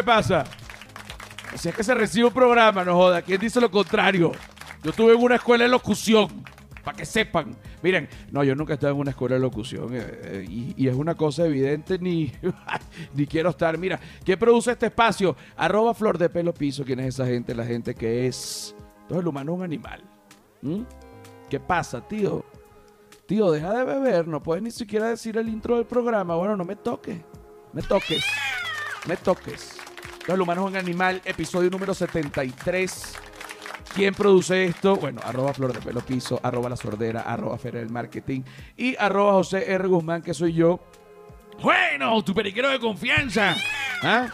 que pasa? Si es que se recibe un programa, no joda. ¿Quién dice lo contrario? Yo estuve en una escuela de locución, para que sepan. Miren, no, yo nunca he estado en una escuela de locución eh, eh, y, es una cosa evidente, ni, ni quiero estar. Mira, ¿quién produce este espacio? Arroba Flor de Pelo Piso. ¿Quién es esa gente? La gente que es... Entonces el humano es un animal. ¿Qué pasa, tío? Tío, deja de beber, no puedes ni siquiera decir el intro del programa. Bueno, no me toques, me toques, me toques. Entonces, el humano es un animal, episodio número 73. ¿Quién produce esto? Bueno, arroba Flor de Pelo Piso, arroba La Sordera, arroba Feria del Marketing y arroba José R. Guzmán, que soy yo. Bueno, tu periquero de confianza. ¿Ah?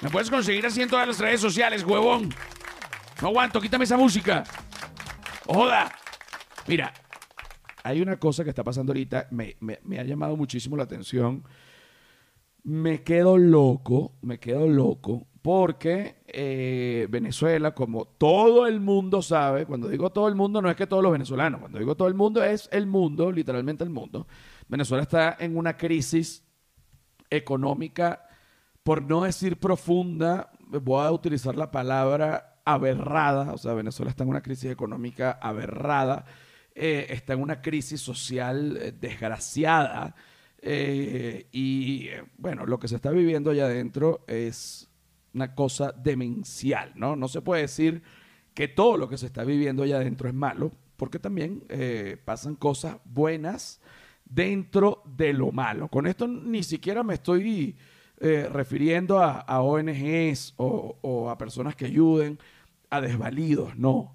Me puedes conseguir así en todas las redes sociales, huevón. No aguanto, quítame esa música. Joda. Mira, hay una cosa que está pasando ahorita, me ha llamado muchísimo la atención. Me quedo loco, me quedo loco, porque eh, Venezuela, como todo el mundo sabe, cuando digo todo el mundo no es que todos los venezolanos, cuando digo todo el mundo es el mundo, literalmente el mundo. Venezuela está en una crisis económica, por no decir profunda, voy a utilizar la palabra aberrada, o sea, Venezuela está en una crisis económica aberrada, eh, está en una crisis social eh, desgraciada, eh, y eh, bueno, lo que se está viviendo allá adentro es una cosa demencial, ¿no? No se puede decir que todo lo que se está viviendo allá adentro es malo, porque también eh, pasan cosas buenas dentro de lo malo. Con esto ni siquiera me estoy refiriendo a, ONGs o, a personas que ayuden a desvalidos, no.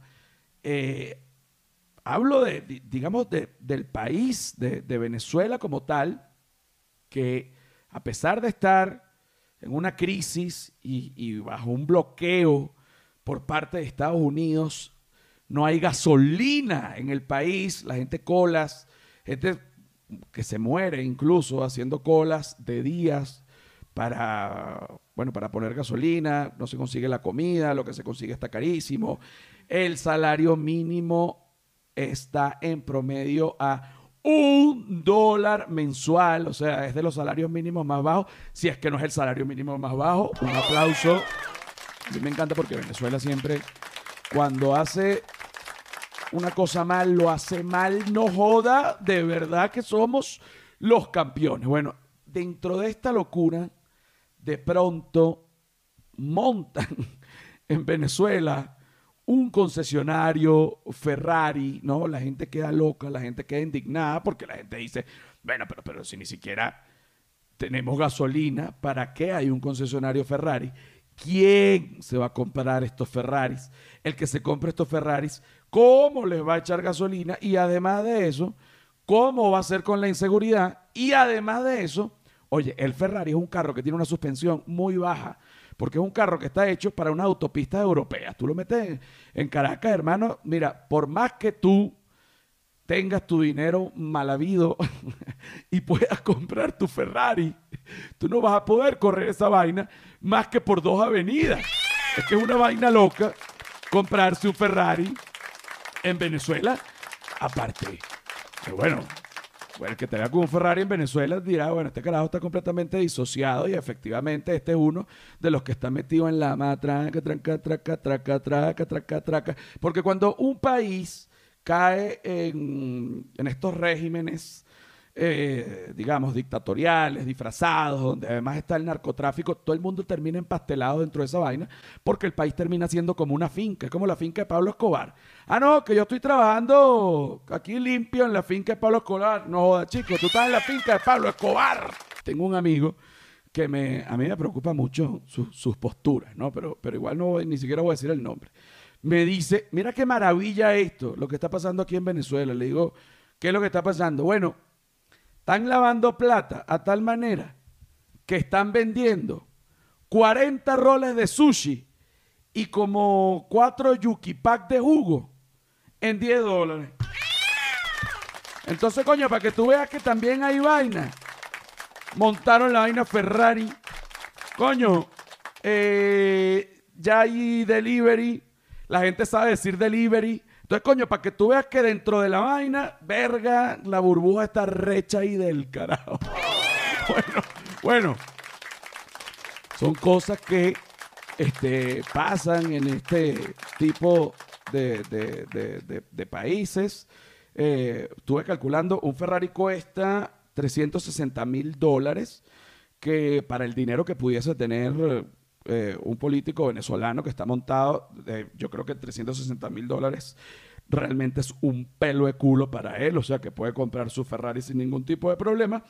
Hablo de, di- digamos, de- del país, de Venezuela como tal, que a pesar de estar en una crisis y, bajo un bloqueo por parte de Estados Unidos, no hay gasolina en el país, la gente colas, gente que se muere incluso haciendo colas de días para, bueno, para poner gasolina, no se consigue la comida, lo que se consigue está carísimo. El salario mínimo está en promedio a un dólar mensual, o sea, es de los salarios mínimos más bajos, si es que no es el salario mínimo más bajo. Un aplauso. A mí me encanta porque Venezuela siempre, cuando hace una cosa mal, lo hace mal, no joda, de verdad que somos los campeones. Bueno, dentro de esta locura, de pronto montan en Venezuela un concesionario Ferrari, ¿no? La gente queda loca, la gente queda indignada porque la gente dice, bueno, pero, pero si ni siquiera tenemos gasolina, ¿para qué hay un concesionario Ferrari? ¿Quién se va a comprar estos Ferraris? El que se compre estos Ferraris, ¿cómo les va a echar gasolina? Y además de eso, ¿cómo va a ser con la inseguridad? Y además de eso, oye, el Ferrari es un carro que tiene una suspensión muy baja, porque es un carro que está hecho para una autopista europea. Tú lo metes en, en Caracas, hermano, mira, por más que tú tengas tu dinero mal habido y puedas comprar tu Ferrari, tú no vas a poder correr esa vaina más que por dos avenidas. Es que es una vaina loca comprarse un Ferrari en Venezuela. Aparte, que bueno, bueno, el que te vea con un Ferrari en Venezuela dirá, bueno, este carajo está completamente disociado y efectivamente este es uno de los que está metido en la matraca, traca, traca, traca, traca, traca, traca. Porque cuando un país cae en, en estos regímenes, eh, digamos, dictatoriales, disfrazados, donde además está el narcotráfico, todo el mundo termina empastelado dentro de esa vaina, porque el país termina siendo como una finca, es como la finca de Pablo Escobar. Ah, no, que yo estoy trabajando aquí limpio en la finca de Pablo Escobar. No jodas, chicos, tú estás en la finca de Pablo Escobar. Tengo un amigo que me, a mí me preocupa mucho su- sus posturas, ¿no? Pero, pero igual no ni siquiera voy a decir el nombre. Me dice, mira qué maravilla esto, lo que está pasando aquí en Venezuela. Le digo, ¿qué es lo que está pasando? Bueno, están lavando plata a tal manera que están vendiendo 40 roles de sushi y como 4 yuki pack de jugo en 10 dólares. Entonces, coño, para que tú veas que también hay vaina. Montaron la vaina Ferrari. Coño, eh, ya hay delivery. La gente sabe decir delivery. Entonces, coño, para que tú veas que dentro de la vaina, verga, la burbuja está recha ahí del carajo. Bueno, bueno. Son cosas que este, pasan en este tipo de, países. Eh, estuve calculando, un Ferrari cuesta 360 mil dólares, que para el dinero que pudiese tener eh, un político venezolano que está montado, yo creo que 360 mil dólares realmente es un pelo de culo para él, o sea que puede comprar su Ferrari sin ningún tipo de problema.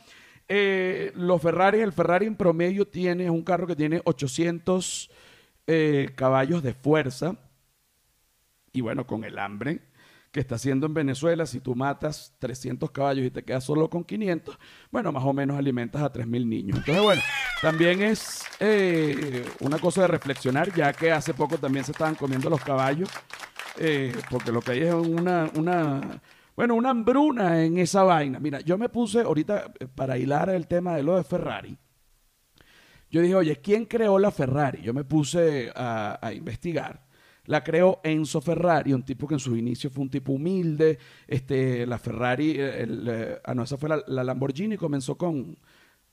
Eh, los Ferrari, el Ferrari en promedio tiene un carro que tiene 800 eh, caballos de fuerza. Y bueno, con el hambre que está haciendo en Venezuela, si tú matas 300 caballos y te quedas solo con 500, bueno, más o menos alimentas a 3.000 niños. Entonces, bueno, también es eh, una cosa de reflexionar, ya que hace poco también se estaban comiendo los caballos, eh, porque lo que hay es una, una, bueno, una hambruna en esa vaina. Mira, yo me puse ahorita, eh, para hilar el tema de lo de Ferrari, yo dije, oye, ¿quién creó la Ferrari? Yo me puse a, a investigar. La creó Enzo Ferrari, un tipo que en sus inicios fue un tipo humilde. Este, la Ferrari, eh, el, eh, ah, no, esa fue la, la Lamborghini, comenzó con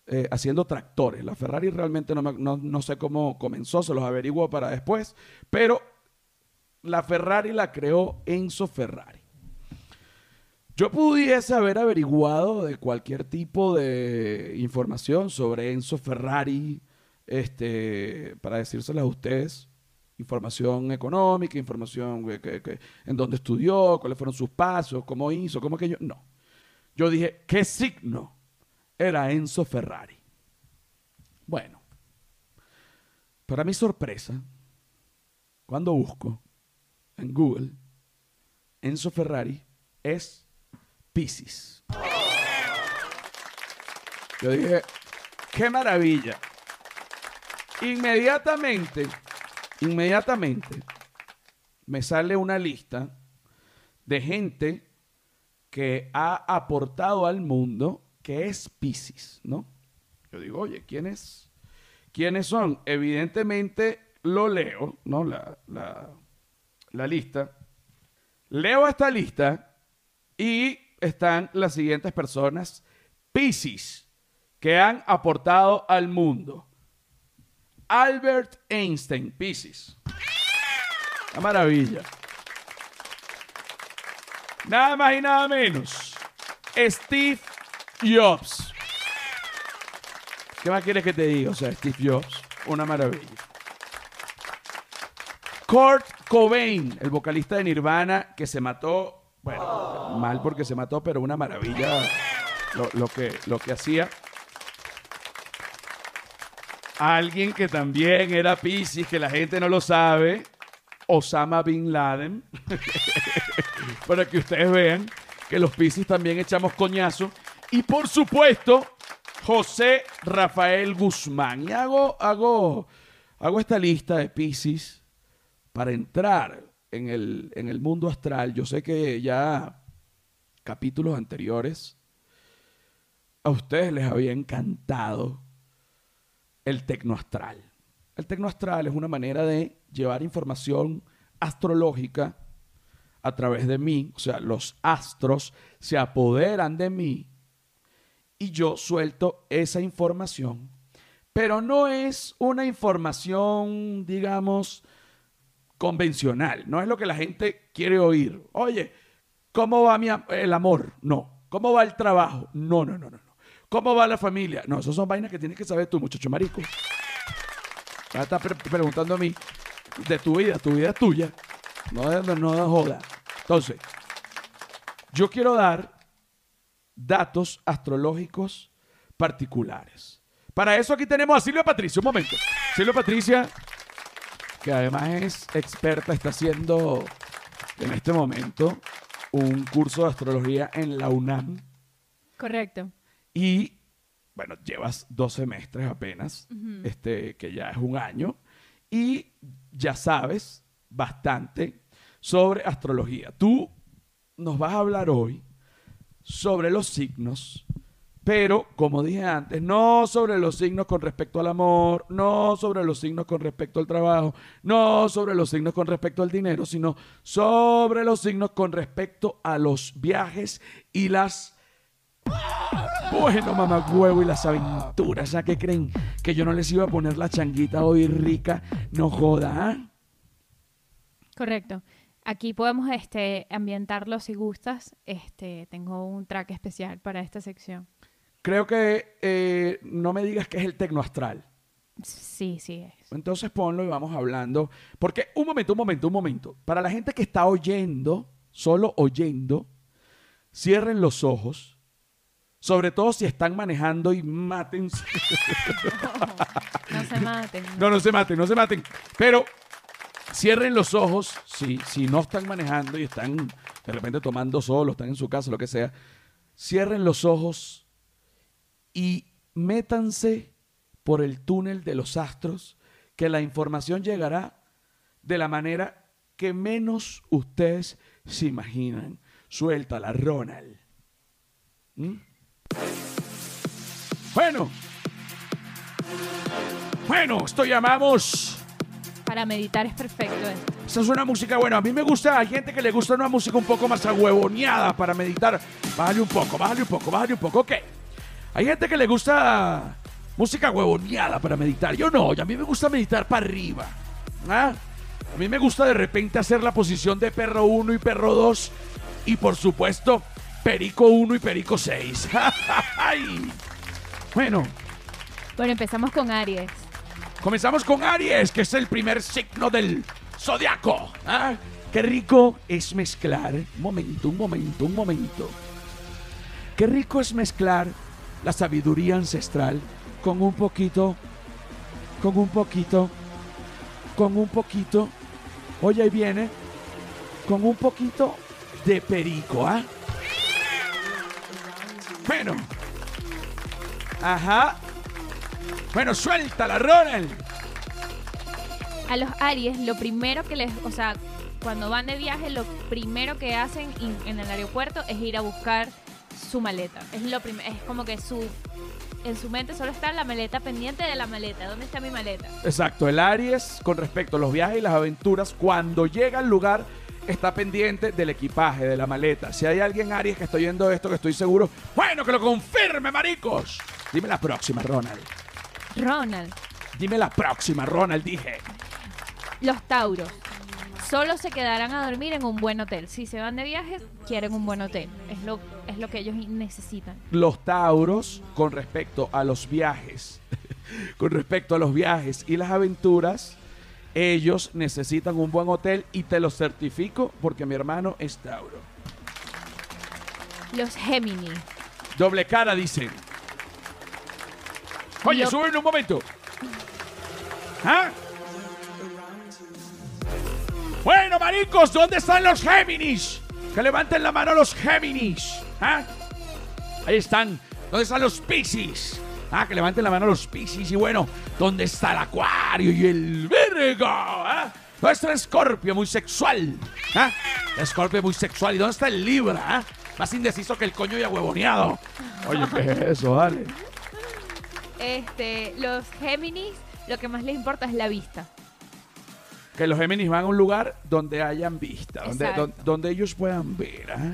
eh, haciendo tractores. La Ferrari realmente no, me- no, no sé cómo comenzó, se los averiguo para después. Pero la Ferrari la creó Enzo Ferrari. Yo pudiese haber averiguado de cualquier tipo de información sobre Enzo Ferrari, este, para decírselas a ustedes. Información económica, información que- en dónde estudió, cuáles fueron sus pasos, cómo hizo, cómo que yo. No. Yo dije, ¿qué signo era Enzo Ferrari? Bueno, para mi sorpresa, cuando busco en Google, Enzo Ferrari es Piscis. Yo dije, qué maravilla. Inmediatamente, inmediatamente, me sale una lista de gente que ha aportado al mundo que es Piscis, ¿no? Yo digo, oye, ¿quién es? ¿Quiénes son? Evidentemente lo leo, ¿no? La, la, la lista. Leo esta lista y están las siguientes personas, Piscis, que han aportado al mundo. Albert Einstein, Piscis. Una maravilla. Nada más y nada menos. Steve Jobs. ¿Qué más quieres que te diga? O sea, Steve Jobs, una maravilla. Kurt Cobain, el vocalista de Nirvana, que se mató, bueno, mal porque se mató, pero una maravilla lo, lo que, lo que hacía. Alguien que también era Piscis, que la gente no lo sabe, Osama Bin Laden, para que ustedes vean que los Piscis también echamos coñazo. Y por supuesto, José Rafael Guzmán. Y hago, hago, hago esta lista de Piscis para entrar en el, en el mundo astral. Yo sé que ya capítulos anteriores a ustedes les había encantado el tecnoastral. El tecnoastral es una manera de llevar información astrológica a través de mí, o sea, los astros se apoderan de mí y yo suelto esa información, pero no es una información, digamos, convencional, no es lo que la gente quiere oír. Oye, ¿cómo va mi el amor? No. ¿Cómo va el trabajo? No, no, no. no. ¿Cómo va la familia? No, esas son vainas que tienes que saber tú, muchacho marico. Ya estás pre- preguntando a mí de tu vida, tu vida es tuya. No no de joda. Entonces, yo quiero dar datos astrológicos particulares. Para eso aquí tenemos a Silvia Patricia. Un momento. Silvia Patricia, que además es experta, está haciendo en este momento un curso de astrología en la UNAM. Correcto. Y bueno, llevas dos semestres apenas, este, que ya es un año, y ya sabes bastante sobre astrología. Tú nos vas a hablar hoy sobre los signos, pero como dije antes, no sobre los signos con respecto al amor, no sobre los signos con respecto al trabajo, no sobre los signos con respecto al dinero, sino sobre los signos con respecto a los viajes y las Bueno, mamá huevo y las aventuras, ¿ya que creen? Que yo no les iba a poner la changuita hoy rica, no joda, ¿ah? Correcto. Aquí podemos este, ambientarlo si gustas. Este, tengo un track especial para esta sección. Creo que eh, no me digas que es el tecno astral. Sí, sí es. Entonces ponlo y vamos hablando. Porque, un momento, un momento, un momento. Para la gente que está oyendo, solo oyendo, cierren los ojos. Sobre todo si están manejando y maten. No se maten. No, no se maten, no se maten. Pero cierren los ojos si, si no están manejando y están de repente tomando solo, están en su casa, lo que sea. Cierren los ojos y métanse por el túnel de los astros, que la información llegará de la manera que menos ustedes se imaginan. Suéltala, Ronald. ¿Mm? Bueno. Bueno, esto llamamos. Para meditar es perfecto esto. Esa es una música, bueno, a mí me gusta, hay gente que le gusta una música un poco más ahuevoneada para meditar. Bájale un poco, bájale un poco, bájale un poco, ok. Hay gente que le gusta música huevoneada para meditar. Yo no, y a mí me gusta meditar para arriba. ¿ah? A mí me gusta de repente hacer la posición de perro 1 y perro 2 y por supuesto perico 1 y perico 6. bueno, Bueno, empezamos con Aries. Comenzamos con Aries, que es el primer signo del zodiaco. ¿ah? Qué rico es mezclar. Un momento, un momento, un momento. Qué rico es mezclar la sabiduría ancestral con un poquito, con un poquito, con un poquito. Oye, ahí viene. Con un poquito de perico, ¿ah? Bueno. Ajá. Bueno, suéltala, Ronald. A los Aries, lo primero que les, o sea, cuando van de viaje, lo primero que hacen in- en el aeropuerto es ir a buscar su maleta. Es lo es como que su en su mente solo está la maleta pendiente de la maleta. ¿Dónde está mi maleta? Exacto, el Aries con respecto a los viajes y las aventuras, cuando llega al lugar está pendiente del equipaje, de la maleta. Si hay alguien Aries que está oyendo esto, que estoy seguro, bueno, que lo confirme, maricos. Dime la próxima, Ronald. Ronald, Dime la próxima, Ronald, dije. los Tauros solo se quedarán a dormir en un buen hotel. Si se van de viaje, quieren un buen hotel. Es lo, es lo que ellos necesitan. Los Tauros con respecto a los viajes, con respecto a los viajes y las aventuras, ellos necesitan un buen hotel y te lo certifico porque mi hermano es Tauro. Los Gemini. Doble cara, dicen. Oye, súbeme un momento. ¿Ah? Bueno, maricos, ¿dónde están los Géminis? Que levanten la mano los Géminis. ¿Ah? Ahí están. ¿Dónde están los Piscis? Ah, que levanten la mano los Piscis. Y bueno, ¿dónde está el Acuario y el Virgo? ¿Ah? ¿Dónde está el Escorpio? Muy sexual. ¿Ah? Escorpio muy sexual. ¿Y dónde está el Libra? ¿Ah? Más indeciso que el coño y ahuevoneado. Oye, ¿qué es eso? Dale. Este, los Géminis, lo que más les importa es la vista. Que los Géminis van a un lugar donde hayan vista, donde, Exacto. don- donde ellos puedan ver. ¿ah?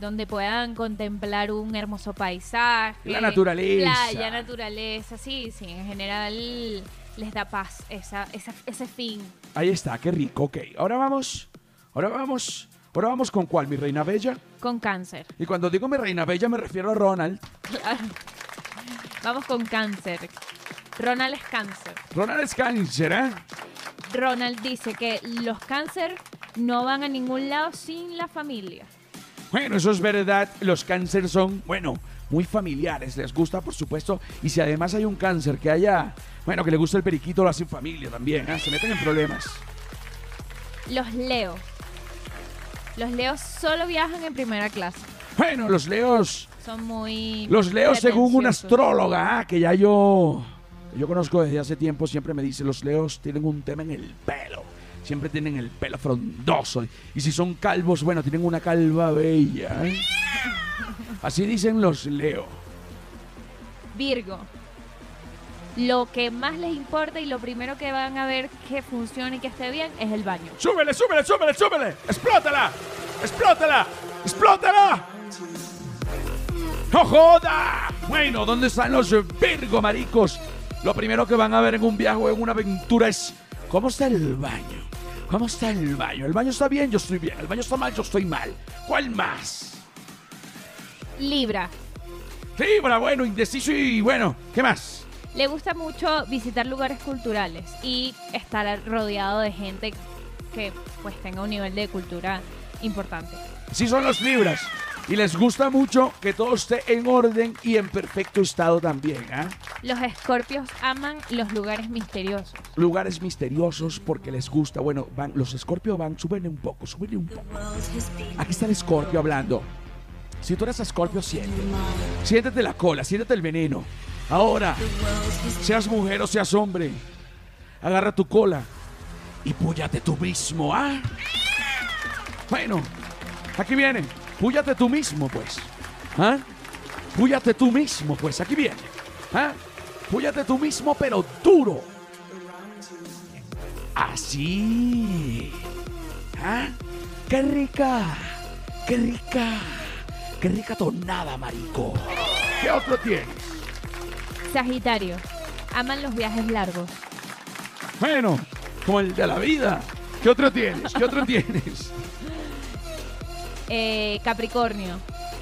Donde puedan contemplar un hermoso paisaje. La naturaleza. Playa, naturaleza, sí, sí, en general les da paz esa, esa- ese fin. Ahí está, qué rico. Ok, ahora vamos. Ahora vamos. Ahora vamos con cuál, mi reina bella. Con cáncer. Y cuando digo mi reina bella me refiero a Ronald. Claro. Vamos con cáncer. Ronald es cáncer. Ronald es cáncer, ¿eh? Ronald dice que los cáncer no van a ningún lado sin la familia. Bueno, eso es verdad. Los cánceres son, bueno, muy familiares. Les gusta, por supuesto. Y si además hay un cáncer que haya, bueno, que le gusta el periquito, lo hacen familia también. ¿eh? Se meten en problemas. Los leos. Los leos solo viajan en primera clase. Bueno, los leos. Son muy... Los leos, según una astróloga ah, que ya yo, que yo conozco desde hace tiempo, siempre me dice, los leos tienen un tema en el pelo. Siempre tienen el pelo frondoso. Y si son calvos, bueno, tienen una calva bella. ¿eh? Así dicen los leos. Virgo. Lo que más les importa y lo primero que van a ver que funcione y que esté bien es el baño. ¡Súbele, súbele, súbele, súbele! ¡Explótala! ¡Explótala! ¡Explótala! ¡No joda! Bueno, ¿dónde están los Virgo, maricos? Lo primero que van a ver en un viaje o en una aventura es cómo está el baño. ¿Cómo está el baño? El baño está bien, yo estoy bien. El baño está mal, yo estoy mal. ¿Cuál más? Libra. Libra, bueno, indeciso y bueno, ¿qué más? Le gusta mucho visitar lugares culturales y estar rodeado de gente que pues tenga un nivel de cultura importante. Sí son los Libras. Y les gusta mucho que todo esté en orden y en perfecto estado también, ¿ah? Los escorpios aman los lugares misteriosos. Lugares misteriosos porque les gusta. Bueno, van, los escorpios van, súbenle un poco, súbenle un poco. Aquí está el escorpio hablando. Si tú eres escorpio, siente. Siéntete la cola, siéntete el veneno. Ahora, seas mujer o seas hombre, agarra tu cola y púyate tú mismo, ¿ah? Bueno, aquí viene. Púyate tú mismo, pues. ¿Ah? Púyate tú mismo, pues. Aquí viene. ¿Ah? Púyate tú mismo, pero duro. Así. ¿Ah? ¡Qué rica! ¡Qué rica! ¡Qué rica tonada, marico! ¿Qué otro tienes? Sagitario. Aman los viajes largos. Bueno, como el de la vida. ¿Qué otro tienes? ¿Qué otro tienes? Eh, Capricornio.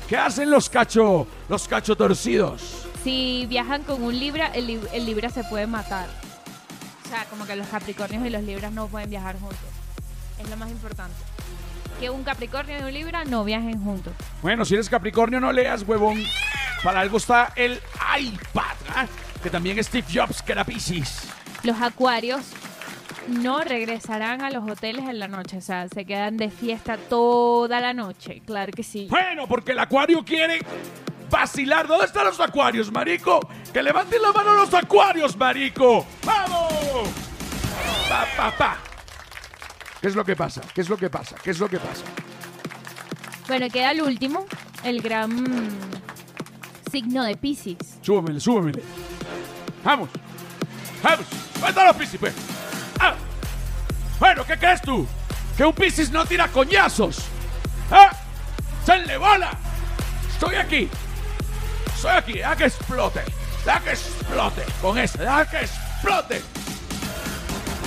¿Qué hacen los cacho, los cacho torcidos? Si viajan con un Libra, el, lib- el Libra se puede matar. O sea, como que los Capricornios y los Libras no pueden viajar juntos. Es lo más importante. Que un Capricornio y un Libra no viajen juntos. Bueno, si eres Capricornio, no leas, huevón. Para algo está el iPad, ¿ah? que también Steve Jobs, que era Pisces. Los Acuarios no regresarán a los hoteles en la noche. O sea, se quedan de fiesta toda la noche. Claro que sí. Bueno, porque el acuario quiere vacilar. ¿Dónde están los acuarios, marico? Que levanten la mano los acuarios, marico. ¡Vamos! Pa, pa, pa. ¿Qué es lo que pasa? ¿Qué es lo que pasa? ¿Qué es lo que pasa? Bueno, queda el último, el gran signo de Pisces. Súbemele, súbemele. Vamos. Vamos. Suelta los Piscis, pues. Bueno, ¿qué crees tú? Que un Piscis no tira coñazos. ¿Ah? ¡Senle bola! Estoy aquí. Estoy aquí. Deja que explote. Deja que explote. Con ese. Deja que explote.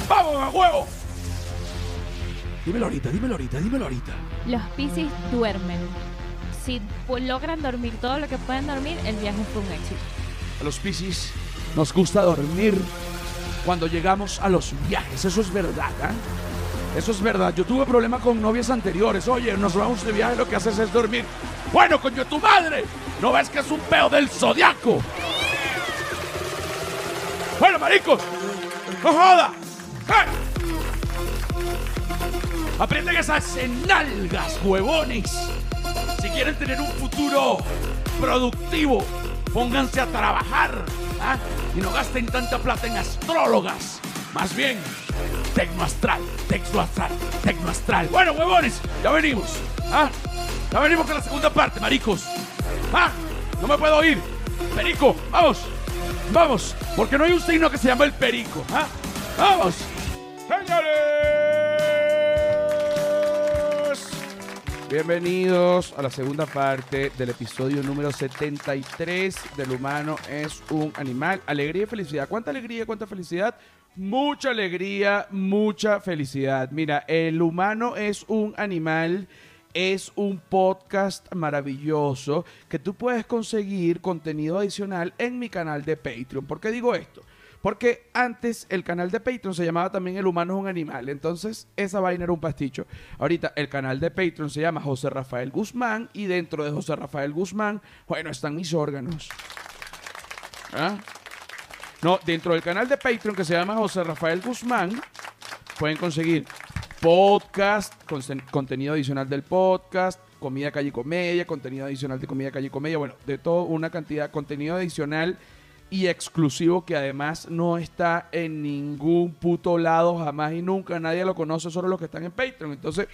¡Vamos, a huevo! Dímelo ahorita, dímelo ahorita, dímelo ahorita. Los Pisces duermen. Si logran dormir todo lo que pueden dormir, el viaje fue un éxito. A los Piscis nos gusta dormir cuando llegamos a los viajes. Eso es verdad, ¿ah? Eso es verdad. Yo tuve problema con novias anteriores. Oye, nos vamos de viaje, lo que haces es dormir. Bueno, coño, tu madre. ¿No ves que es un peo del zodiaco? Bueno, maricos. No joda. ¡Eh! Aprieten esas nalgas, huevones. Si quieren tener un futuro productivo, pónganse a trabajar y no gasten tanta plata en astrólogas. Más bien, tecnoastral, tecnoastral, tecnoastral. Bueno, huevones, ya venimos. ¿ah? Ya venimos con la segunda parte, maricos. ¿ah? No me puedo ir. Perico, vamos, vamos, porque no hay un signo que se llama el perico. ¿ah? Vamos. Señores. Bienvenidos a la segunda parte del episodio número 73 del humano es un animal. Alegría y felicidad. ¿Cuánta alegría, cuánta felicidad? Mucha alegría, mucha felicidad. Mira, el humano es un animal. Es un podcast maravilloso que tú puedes conseguir contenido adicional en mi canal de Patreon. ¿Por qué digo esto? Porque antes el canal de Patreon se llamaba también El Humano es un Animal. Entonces esa vaina era un pasticho. Ahorita el canal de Patreon se llama José Rafael Guzmán. Y dentro de José Rafael Guzmán, bueno, están mis órganos. ¿Ah? No, dentro del canal de Patreon que se llama José Rafael Guzmán, pueden conseguir podcast, contenido adicional del podcast, comida calle comedia, contenido adicional de comida calle comedia, bueno, de todo una cantidad, contenido adicional y exclusivo que además no está en ningún puto lado jamás y nunca, nadie lo conoce, solo los que están en Patreon. Entonces,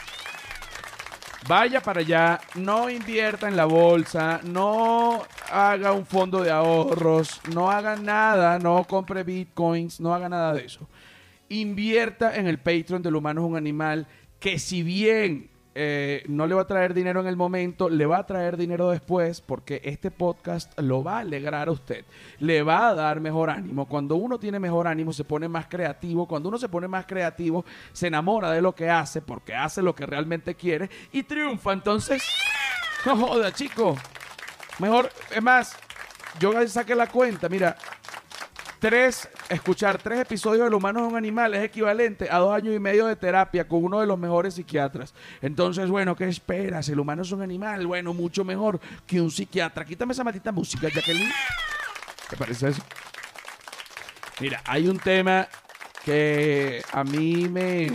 vaya para allá, no invierta en la bolsa, no haga un fondo de ahorros, no haga nada, no compre bitcoins, no haga nada de eso. Invierta en el Patreon del humano es un animal que si bien eh, no le va a traer dinero en el momento, le va a traer dinero después, porque este podcast lo va a alegrar a usted, le va a dar mejor ánimo. Cuando uno tiene mejor ánimo, se pone más creativo. Cuando uno se pone más creativo, se enamora de lo que hace, porque hace lo que realmente quiere y triunfa. Entonces, no joda, chico. Mejor, es más, yo saqué la cuenta, mira, tres, escuchar tres episodios del humano es un animal es equivalente a dos años y medio de terapia con uno de los mejores psiquiatras. Entonces, bueno, ¿qué esperas? El humano es un animal, bueno, mucho mejor que un psiquiatra. Quítame esa matita música, Jacqueline. ¿Qué parece eso? Mira, hay un tema que a mí me.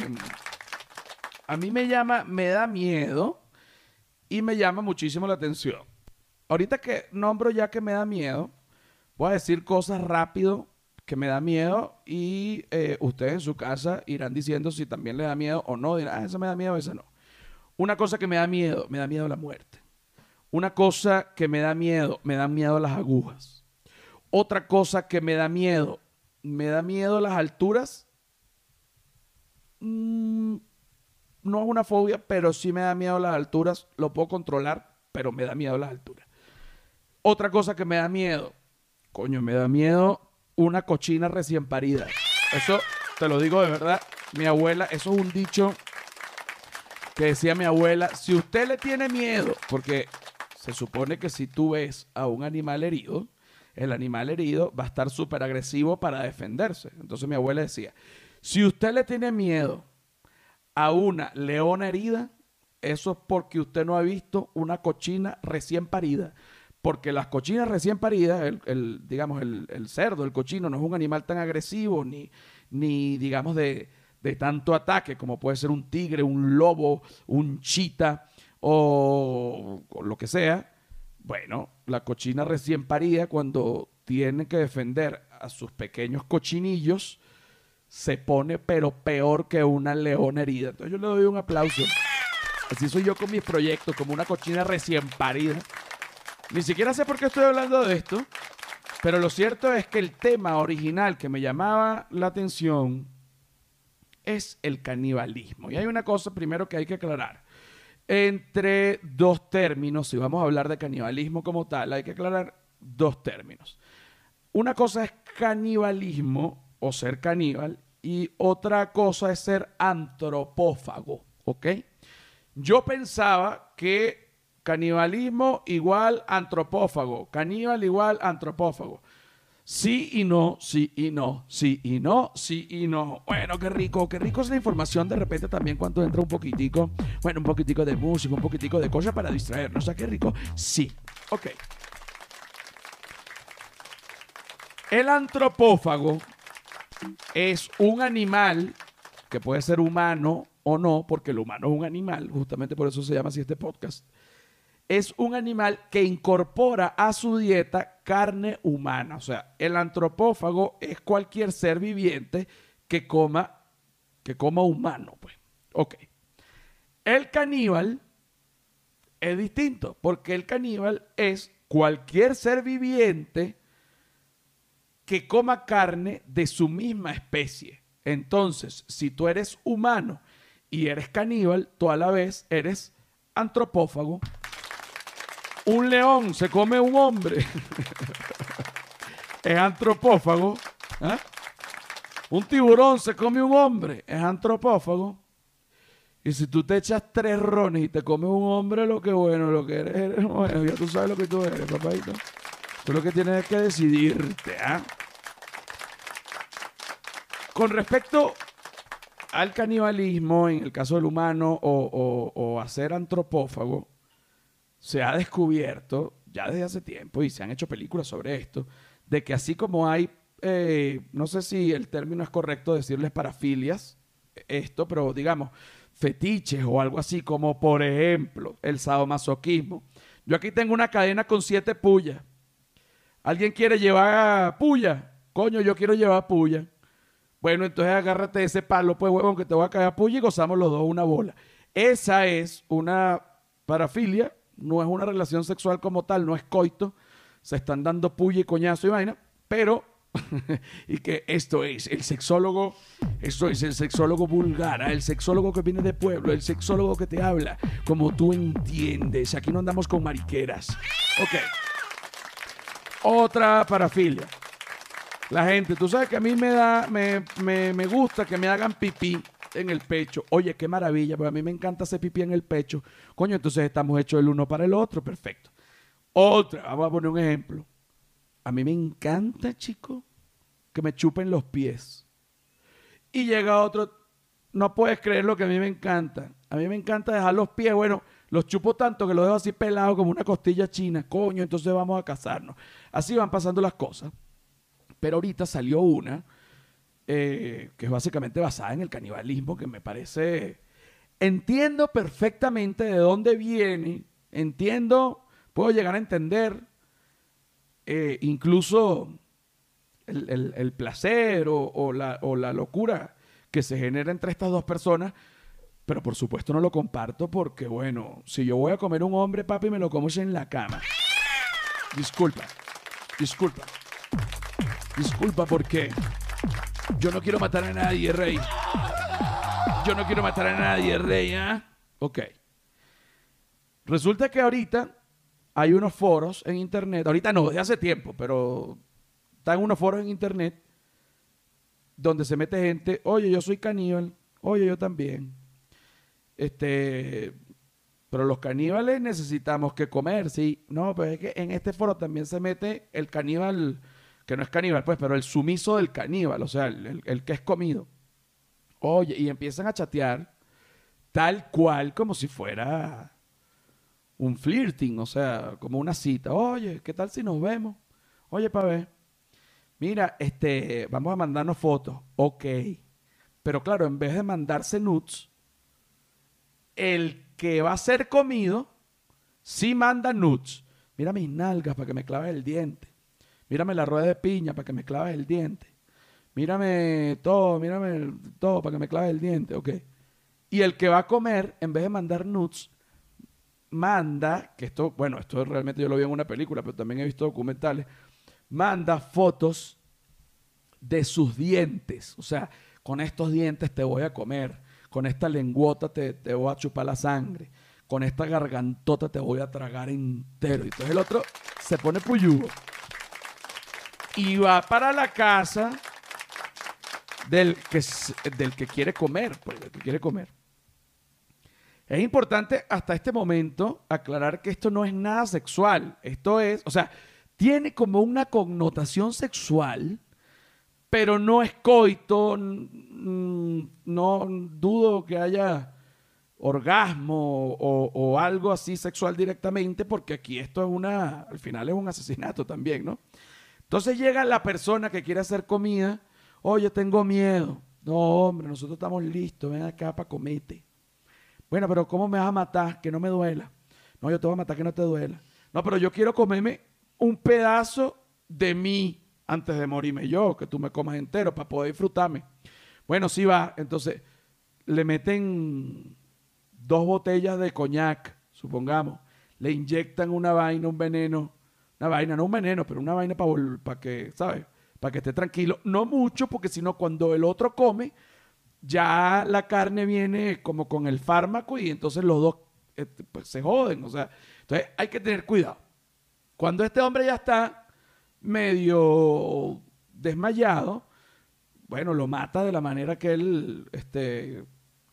A mí me llama, me da miedo y me llama muchísimo la atención. Ahorita que nombro ya que me da miedo, voy a decir cosas rápido que me da miedo y eh, ustedes en su casa irán diciendo si también le da miedo o no. Dirán, ah, esa me da miedo, esa no. Una cosa que me da miedo, me da miedo la muerte. Una cosa que me da miedo, me da miedo las agujas. Otra cosa que me da miedo, me da miedo las alturas. Mm, no es una fobia, pero sí me da miedo las alturas. Lo puedo controlar, pero me da miedo las alturas. Otra cosa que me da miedo, coño, me da miedo una cochina recién parida. Eso te lo digo de verdad. Mi abuela, eso es un dicho que decía mi abuela, si usted le tiene miedo, porque se supone que si tú ves a un animal herido, el animal herido va a estar súper agresivo para defenderse. Entonces mi abuela decía, si usted le tiene miedo a una leona herida, eso es porque usted no ha visto una cochina recién parida porque las cochinas recién paridas, el, digamos, el, cerdo, el cochino, no es un animal tan agresivo ni, ni digamos, de, tanto ataque como puede ser un tigre, un lobo, un chita o, lo que sea. Bueno, la cochina recién parida, cuando tiene que defender a sus pequeños cochinillos, se pone pero peor que una leona herida. Entonces yo le doy un aplauso. Así soy yo con mis proyectos, como una cochina recién parida. Ni siquiera sé por qué estoy hablando de esto, pero lo cierto es que el tema original que me llamaba la atención es el canibalismo. Y hay una cosa primero que hay que aclarar. Entre dos términos, si vamos a hablar de canibalismo como tal, hay que aclarar dos términos. Una cosa es canibalismo o ser caníbal y otra cosa es ser antropófago, ¿ok? Yo pensaba que Canibalismo igual antropófago. Caníbal igual antropófago. Sí y no, sí y no, sí y no, sí y no. Bueno, qué rico, qué rico es la información de repente también cuando entra un poquitico, bueno, un poquitico de música, un poquitico de cosas para distraernos. ¿A qué rico? Sí. Ok. El antropófago es un animal que puede ser humano o no, porque el humano es un animal, justamente por eso se llama así este podcast es un animal que incorpora a su dieta carne humana. O sea, el antropófago es cualquier ser viviente que coma, que coma humano. Pues. El caníbal es distinto, porque el caníbal es cualquier ser viviente que coma carne de su misma especie. Entonces, si tú eres humano y eres caníbal, tú a la vez eres antropófago un león se come un hombre, es antropófago. ¿ah? Un tiburón se come un hombre, es antropófago. Y si tú te echas tres rones y te comes un hombre, lo que bueno, lo que eres, eres bueno, ya tú sabes lo que tú eres, papadito. Tú lo que tienes que decidirte, ¿ah? Con respecto al canibalismo, en el caso del humano, o, o a ser antropófago, se ha descubierto ya desde hace tiempo y se han hecho películas sobre esto, de que así como hay, eh, no sé si el término es correcto decirles parafilias, esto, pero digamos, fetiches o algo así, como por ejemplo el sadomasoquismo. Yo aquí tengo una cadena con siete pullas. ¿Alguien quiere llevar puya? Coño, yo quiero llevar puya. Bueno, entonces agárrate ese palo, pues, huevón, que te voy a caer puya y gozamos los dos una bola. Esa es una parafilia no es una relación sexual como tal, no es coito, se están dando puya y coñazo y vaina, pero y que esto es el sexólogo, esto es el sexólogo vulgar, el sexólogo que viene de pueblo, el sexólogo que te habla como tú entiendes. Aquí no andamos con mariqueras. Ok. Otra parafilia. La gente, tú sabes que a mí me da, me, me, me gusta que me hagan pipí en el pecho. Oye, qué maravilla, porque a mí me encanta hacer pipí en el pecho. Coño, entonces estamos hechos el uno para el otro, perfecto. Otra, vamos a poner un ejemplo. A mí me encanta, chico, que me chupen los pies. Y llega otro, no puedes creer lo que a mí me encanta. A mí me encanta dejar los pies, bueno, los chupo tanto que los dejo así pelados como una costilla china. Coño, entonces vamos a casarnos. Así van pasando las cosas. Pero ahorita salió una eh, que es básicamente basada en el canibalismo, que me parece... Entiendo perfectamente de dónde viene, entiendo, puedo llegar a entender eh, incluso el, placer o, la, o la locura que se genera entre estas dos personas, pero por supuesto no lo comparto porque, bueno, si yo voy a comer un hombre, papi, me lo como en la cama. Disculpa, disculpa. Disculpa porque yo no quiero matar a nadie, rey. Yo no quiero matar a nadie, rey, ¿ah? Ok. Resulta que ahorita hay unos foros en internet, ahorita no, de hace tiempo, pero están unos foros en internet donde se mete gente, oye, yo soy caníbal, oye, yo también. Este, pero los caníbales necesitamos que comer, sí. No, pero es que en este foro también se mete el caníbal, que no es caníbal, pues, pero el sumiso del caníbal, o sea, el, que es comido. Oye, y empiezan a chatear tal cual como si fuera un flirting, o sea, como una cita. Oye, ¿qué tal si nos vemos? Oye, pa' ver. Mira, este, vamos a mandarnos fotos. Ok. Pero claro, en vez de mandarse nudes, el que va a ser comido sí manda nudes. Mira mis nalgas para que me claves el diente. Mírame la rueda de piña para que me claves el diente. Mírame todo, mírame todo para que me claves el diente. Ok. Y el que va a comer, en vez de mandar nudes, manda, que esto, bueno, esto realmente yo lo vi en una película, pero también he visto documentales, manda fotos de sus dientes. O sea, con estos dientes te voy a comer, con esta lengüota te, te voy a chupar la sangre, con esta gargantota te voy a tragar entero. Y entonces el otro se pone puyugo y va para la casa del que, del que quiere comer, pues, quiere comer. Es importante hasta este momento aclarar que esto no es nada sexual. Esto es, o sea, tiene como una connotación sexual, pero no es coito, no dudo que haya orgasmo o, algo así sexual directamente, porque aquí esto es una, al final es un asesinato también, ¿no? Entonces llega la persona que quiere hacer comida, oye, tengo miedo. No, hombre, nosotros estamos listos, ven acá para comete. Bueno, pero ¿cómo me vas a matar? Que no me duela. No, yo te voy a matar que no te duela. No, pero yo quiero comerme un pedazo de mí antes de morirme yo, que tú me comas entero para poder disfrutarme. Bueno, sí va. Entonces, le meten dos botellas de coñac, supongamos. Le inyectan una vaina, un veneno. Una vaina, no un veneno, pero una vaina para, para que, ¿sabes? Para que esté tranquilo. No mucho, porque si no, cuando el otro come, ya la carne viene como con el fármaco y entonces los dos este, pues, se joden. O sea, entonces hay que tener cuidado. Cuando este hombre ya está medio desmayado, bueno, lo mata de la manera que él este,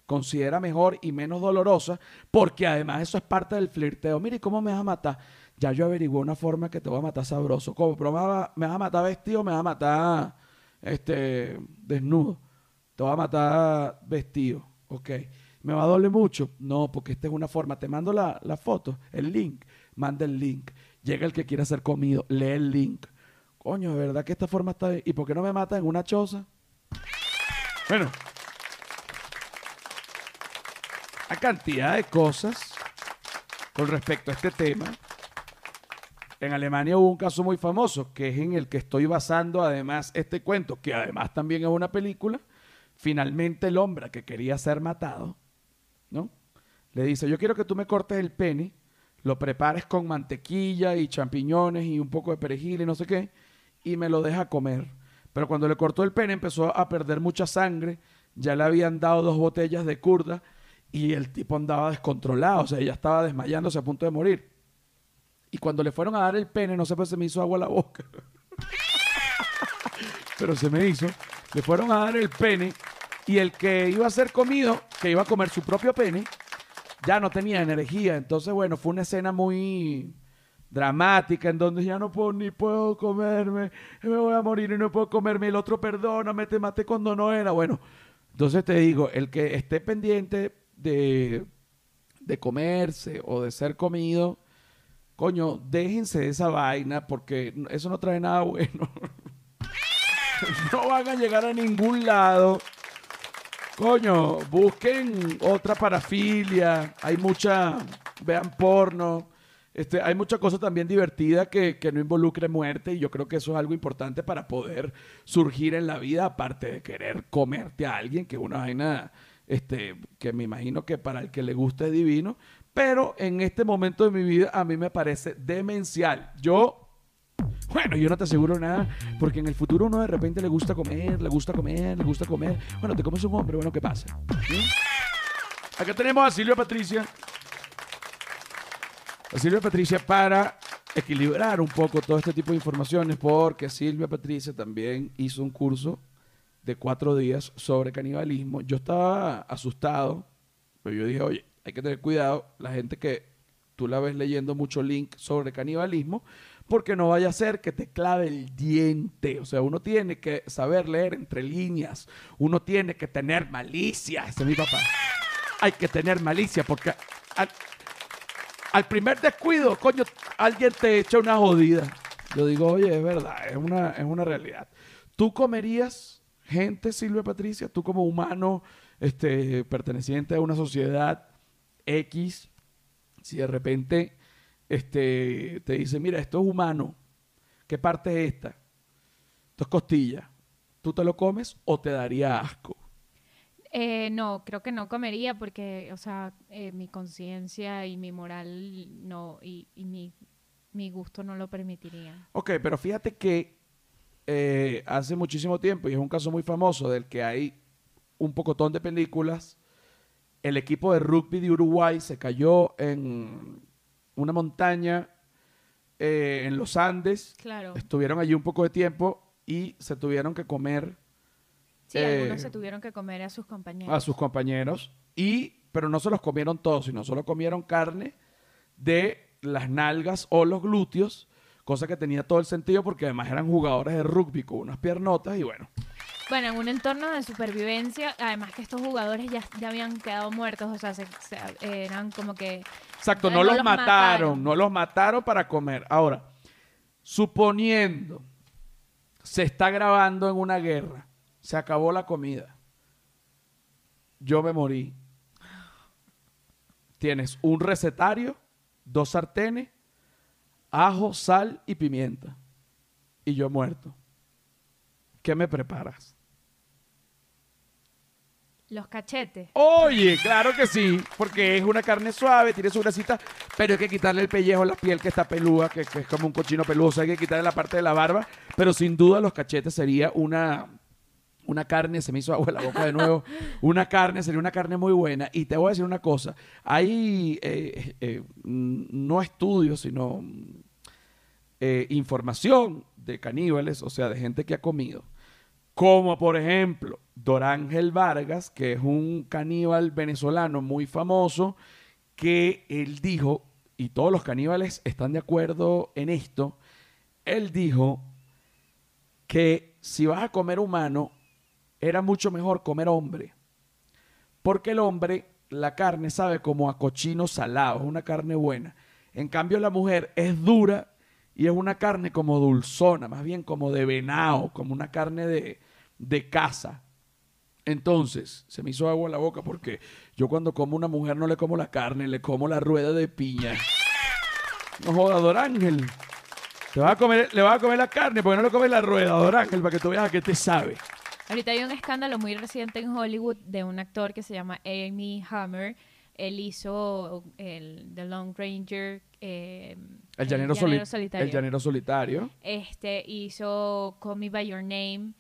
considera mejor y menos dolorosa, porque además eso es parte del flirteo. Mire, ¿cómo me vas a matar? Ya yo averigué una forma que te voy a matar sabroso. ¿Cómo? ¿Pero me vas a, matar vestido me vas a matar este, desnudo? Te va a matar vestido. Ok. ¿Me va a doler mucho? No, porque esta es una forma. Te mando la, foto, el link. Manda el link. Llega el que quiera ser comido. Lee el link. Coño, ¿de verdad que esta forma está bien? ¿Y por qué no me mata en una choza? Bueno. Hay cantidad de cosas con respecto a este tema. En Alemania hubo un caso muy famoso, que es en el que estoy basando además este cuento, que además también es una película, Finalmente el hombre que quería ser matado, ¿no? Le dice, yo quiero que tú me cortes el pene, lo prepares con mantequilla y champiñones y un poco de perejil y no sé qué, y me lo deja comer. Pero cuando le cortó el pene empezó a perder mucha sangre, ya le habían dado dos botellas de curda y el tipo andaba descontrolado, o sea, ella estaba desmayándose a punto de morir. Y cuando le fueron a dar el pene, no sé, pues se me hizo agua la boca. Pero se me hizo. Le fueron a dar el pene y el que iba a ser comido, que iba a comer su propio pene, ya no tenía energía. Entonces, bueno, fue una escena muy dramática en donde ya no puedo ni puedo comerme, me voy a morir y no puedo comerme. El otro, perdóname, te maté cuando no era. Bueno, entonces te digo, el que esté pendiente de, de comerse o de ser comido, coño, déjense de esa vaina porque eso no trae nada bueno. no van a llegar a ningún lado. Coño, busquen otra parafilia. Hay mucha, vean porno. Este, hay mucha cosa también divertida que, que no involucre muerte y yo creo que eso es algo importante para poder surgir en la vida, aparte de querer comerte a alguien, que es una vaina este, que me imagino que para el que le guste es divino, pero en este momento de mi vida a mí me parece demencial. Yo bueno, yo no te aseguro nada, porque en el futuro uno de repente le gusta comer, le gusta comer, le gusta comer. Bueno, te comes un hombre, bueno, ¿qué pasa? ¿Mm? Acá tenemos a Silvia Patricia. A Silvia Patricia para equilibrar un poco todo este tipo de informaciones, porque Silvia Patricia también hizo un curso de cuatro días sobre canibalismo. Yo estaba asustado, pero yo dije, oye, hay que tener cuidado, la gente que tú la ves leyendo mucho link sobre canibalismo, porque no vaya a ser que te clave el diente. O sea, uno tiene que saber leer entre líneas, uno tiene que tener malicia, es mi papá. Hay que tener malicia porque al, al primer descuido, coño, alguien te echa una jodida. Yo digo, oye, es verdad, es una, es una realidad. ¿Tú comerías gente, Silvia Patricia? Tú como humano, este, perteneciente a una sociedad X, si de repente este, te dice, mira, esto es humano, ¿qué parte es esta? Esto es costilla. ¿Tú te lo comes o te daría asco? Eh, no, creo que no comería porque, o sea, eh, mi conciencia y mi moral no, y, y mi, mi gusto no lo permitiría. Ok, pero fíjate que eh, hace muchísimo tiempo, y es un caso muy famoso del que hay un pocotón de películas, el equipo de rugby de Uruguay se cayó en una montaña eh, en los Andes. Claro. Estuvieron allí un poco de tiempo y se tuvieron que comer Sí, eh, algunos se tuvieron que comer a sus compañeros. a sus compañeros y pero no se los comieron todos, sino solo comieron carne de las nalgas o los glúteos, cosa que tenía todo el sentido porque además eran jugadores de rugby con unas piernotas y bueno. Bueno, en un entorno de supervivencia, además que estos jugadores ya, ya habían quedado muertos, o sea, se- se- eran como que... Exacto, No no, los, los mataron, mataron. no los mataron para comer. Ahora, suponiendo se está grabando en una guerra, se acabó la comida, yo me morí. Tienes un recetario, dos sartenes, ajo, sal y pimienta. Y yo muerto. ¿Qué me preparas? Los cachetes. Oye, claro que sí, porque es una carne suave, tiene su grasita, pero hay que quitarle el pellejo a la piel que está peluda, que, que es como un cochino peludo, o sea, hay que quitarle la parte de la barba, pero sin duda los cachetes sería una, una carne, se me hizo agua en la boca de nuevo, una carne, sería una carne muy buena. Y te voy a decir una cosa, hay eh, eh, mm, no estudios, sino eh, información de caníbales, o sea, de gente que ha comido. Como por ejemplo, Dorángel Vargas, que es un caníbal venezolano muy famoso, que él dijo, y todos los caníbales están de acuerdo en esto, él dijo que si vas a comer humano, era mucho mejor comer hombre. Porque el hombre, la carne sabe como a cochino salado, es una carne buena. En cambio, la mujer es dura y es una carne como dulzona, más bien como de venado, como una carne de, de caza. Entonces, se me hizo agua en la boca porque yo cuando como una mujer no le como la carne, le como la rueda de piña. No joda, Dorángel. Te vas a comer, le vas a comer la carne porque no le comes la rueda, Dorángel, para que tú veas a qué te sabe. Ahorita hay un escándalo muy reciente en Hollywood de un actor que se llama Amy Hammer. Él hizo el The Long Ranger. eh, El llanero, soli- solitario. El llanero solitario. Este hizo Call Me by Your Name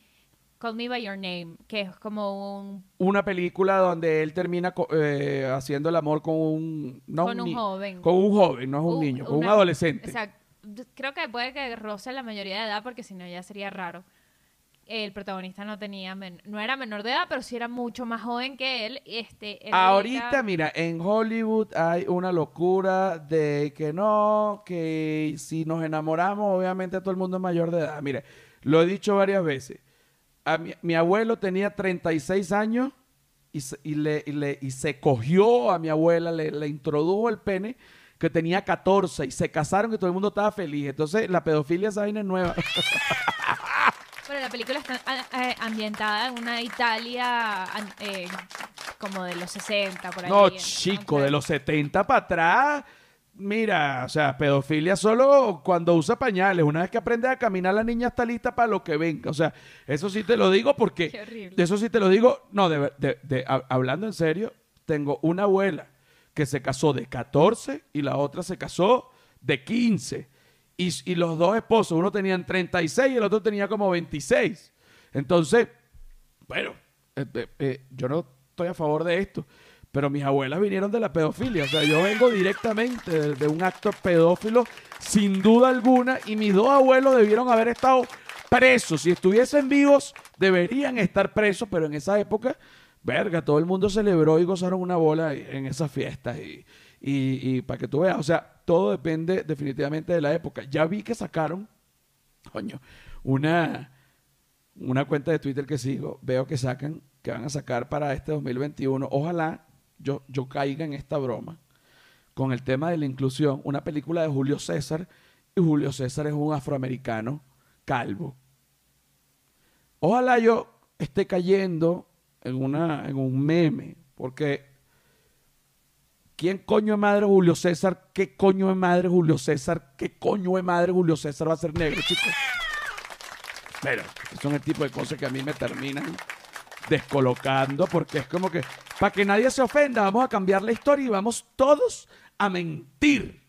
Call Me By Your Name, que es como un... Una película donde él termina eh, haciendo el amor con un... no Con un joven. Con un joven, no es un niño, con un adolescente. Exacto. Creo que puede que roce la mayoría de edad porque si no ya sería raro. El protagonista no tenía no era menor de edad, pero sí era mucho más joven que él. Este, él Ahorita, mira, en Hollywood hay una locura de que no, que si nos enamoramos, obviamente todo el mundo es mayor de edad. Mire, lo he dicho varias veces. A mi, mi abuelo tenía 36 años y se, y le, y le- y se cogió a mi abuela, le, le introdujo el pene que tenía 14 y se casaron y todo el mundo estaba feliz. Entonces, la pedofilia esa vaina es nueva. Pero la película está a- eh, ambientada en una Italia eh, como de los 60, por ahí. No, chico, de los 70 para atrás. Mira, o sea, pedofilia solo cuando usa pañales. Una vez que aprende a caminar, la niña está lista para lo que venga. O sea, eso sí te lo digo porque. Qué horrible. Eso sí te lo digo. No, de, de- de- ha- hablando en serio, tengo una abuela que se casó de 14 y la otra se casó de 15. Y, y los dos esposos, uno tenían 36 y el otro tenía como 26. Entonces, bueno, eh, eh, yo no estoy a favor de esto, pero mis abuelas vinieron de la pedofilia. O sea, yo vengo directamente de, un acto pedófilo, sin duda alguna, y mis dos abuelos debieron haber estado presos. Si estuviesen vivos, deberían estar presos, pero en esa época, verga, todo el mundo celebró y gozaron una bola en esas fiestas. Y, y, para que tú veas, o sea, todo depende definitivamente de la época. Ya vi que sacaron, coño, una una cuenta de Twitter que sigo, veo que sacan, que van a sacar para este 2021. Ojalá yo, yo caiga en esta broma con el tema de la inclusión. Una película de Julio César, y Julio César es un afroamericano calvo. Ojalá yo esté cayendo en, una, en un meme, porque ¿quién coño es madre Julio César? ¿Qué coño es madre Julio César? ¿Qué coño es madre Julio César va a ser negro, chicos? Pero son el tipo de cosas que a mí me terminan descolocando porque es como que para que nadie se ofenda vamos a cambiar la historia y vamos todos a mentir.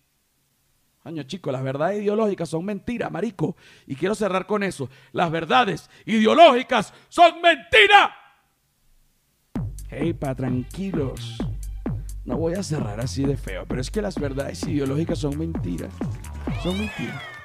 Coño, chicos, las verdades ideológicas son mentiras, marico. Y quiero cerrar con eso. Las verdades ideológicas son mentiras. Hey, pa, tranquilos. No voy a cerrar así de feo, pero es que las verdades ideológicas son mentiras. Son mentiras.